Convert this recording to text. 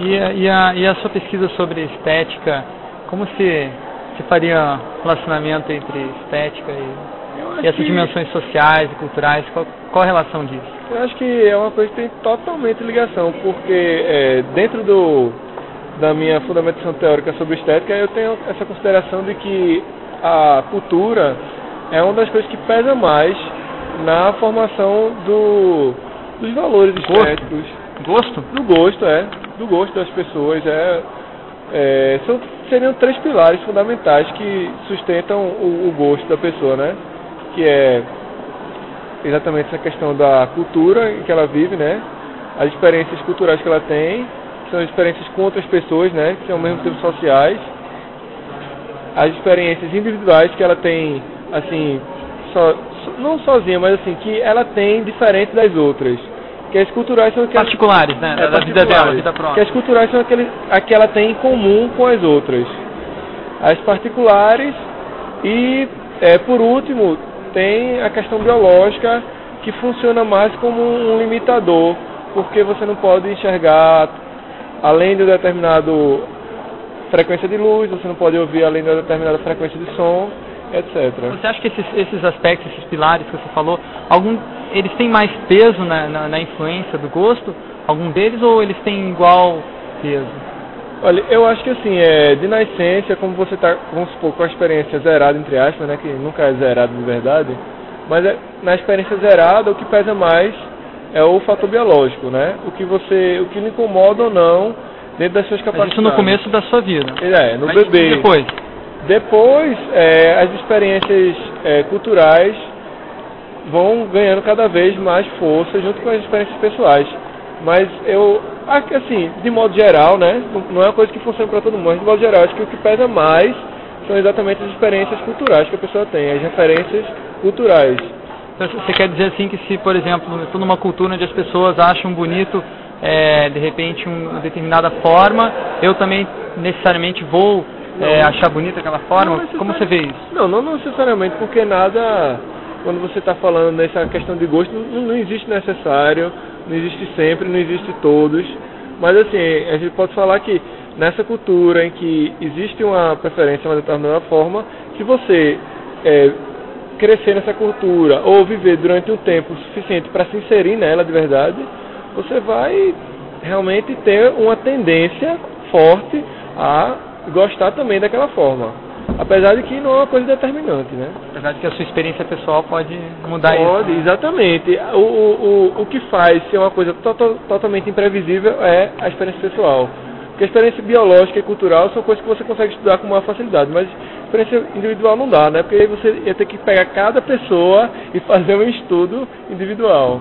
E, a- e, a, e a sua pesquisa sobre estética, como se, se faria relacionamento entre estética e, e essas que- dimensões sociais e culturais? Qual, qual a relação disso? Eu acho que é uma coisa que tem totalmente ligação, porque é, dentro do, da minha fundamentação teórica sobre estética, eu tenho essa consideração de que a cultura é uma das coisas que pesa mais na formação do, dos valores estéticos, Gosto? do gosto, é, do gosto das pessoas. É, é, são, seriam três pilares fundamentais que sustentam o, o gosto da pessoa, né? Que é exatamente essa questão da cultura em que ela vive, né? As experiências culturais que ela tem, que são as experiências com outras pessoas, né? Que são ao mesmo tempo sociais. As experiências individuais que ela tem, assim, so- não sozinha, mas assim, que ela tem diferente das outras. Que as culturais são aquelas Particulares, né? é, da vida dela, vida Que própria. as culturais são aquele, a que ela tem em comum com as outras. As particulares e, é, por último, tem a questão biológica que funciona mais como um limitador, porque você não pode enxergar além de um determinado frequência de luz, você não pode ouvir além de uma determinada frequência de som, etc. Você acha que esses, esses aspectos, esses pilares que você falou, algum, eles têm mais peso na, na, na influência do gosto? Algum deles ou eles têm igual peso? Olha, eu acho que assim, é, de nascença, como você está, vamos supor, com a experiência zerada, entre aspas, né, que nunca é zerado de verdade, mas é, na experiência zerada, o que pesa mais é o fator biológico, né? O que você, o que lhe incomoda ou não dentro das suas Mas capacidades. isso no começo da sua vida. É, no Mas bebê. Depois. Depois, é, as experiências é, culturais vão ganhando cada vez mais força junto com as experiências pessoais. Mas eu, acho que, assim, de modo geral, né, não- é uma coisa que funciona para todo mundo, mas de modo geral, acho que o que pesa mais são exatamente as experiências culturais que a pessoa tem, as referências culturais. Então, Você quer dizer assim que se, por exemplo, estou numa cultura onde as pessoas acham bonito, é, de repente, um- uma determinada forma, eu também necessariamente vou é, achar bonita aquela forma? Como você vê isso? Não, não necessariamente, porque nada, quando você está falando nessa questão de gosto, não, não existe necessário, não existe sempre, não existe todos. Mas assim, a gente pode falar que nessa cultura em que existe uma preferência de uma determinada forma, se você é, crescer nessa cultura ou viver durante um tempo suficiente para se inserir nela de verdade, você vai realmente ter uma tendência forte a gostar também daquela forma. Apesar de que não é uma coisa determinante, né? Apesar de que a sua experiência pessoal pode mudar Pode, isso. exatamente. O, o, o, que faz ser uma coisa to- totalmente imprevisível é a experiência pessoal. Porque a experiência biológica e cultural são coisas que você consegue estudar com maior facilidade, mas experiência individual não dá, né? Porque aí você ia ter que pegar cada pessoa e fazer um estudo individual.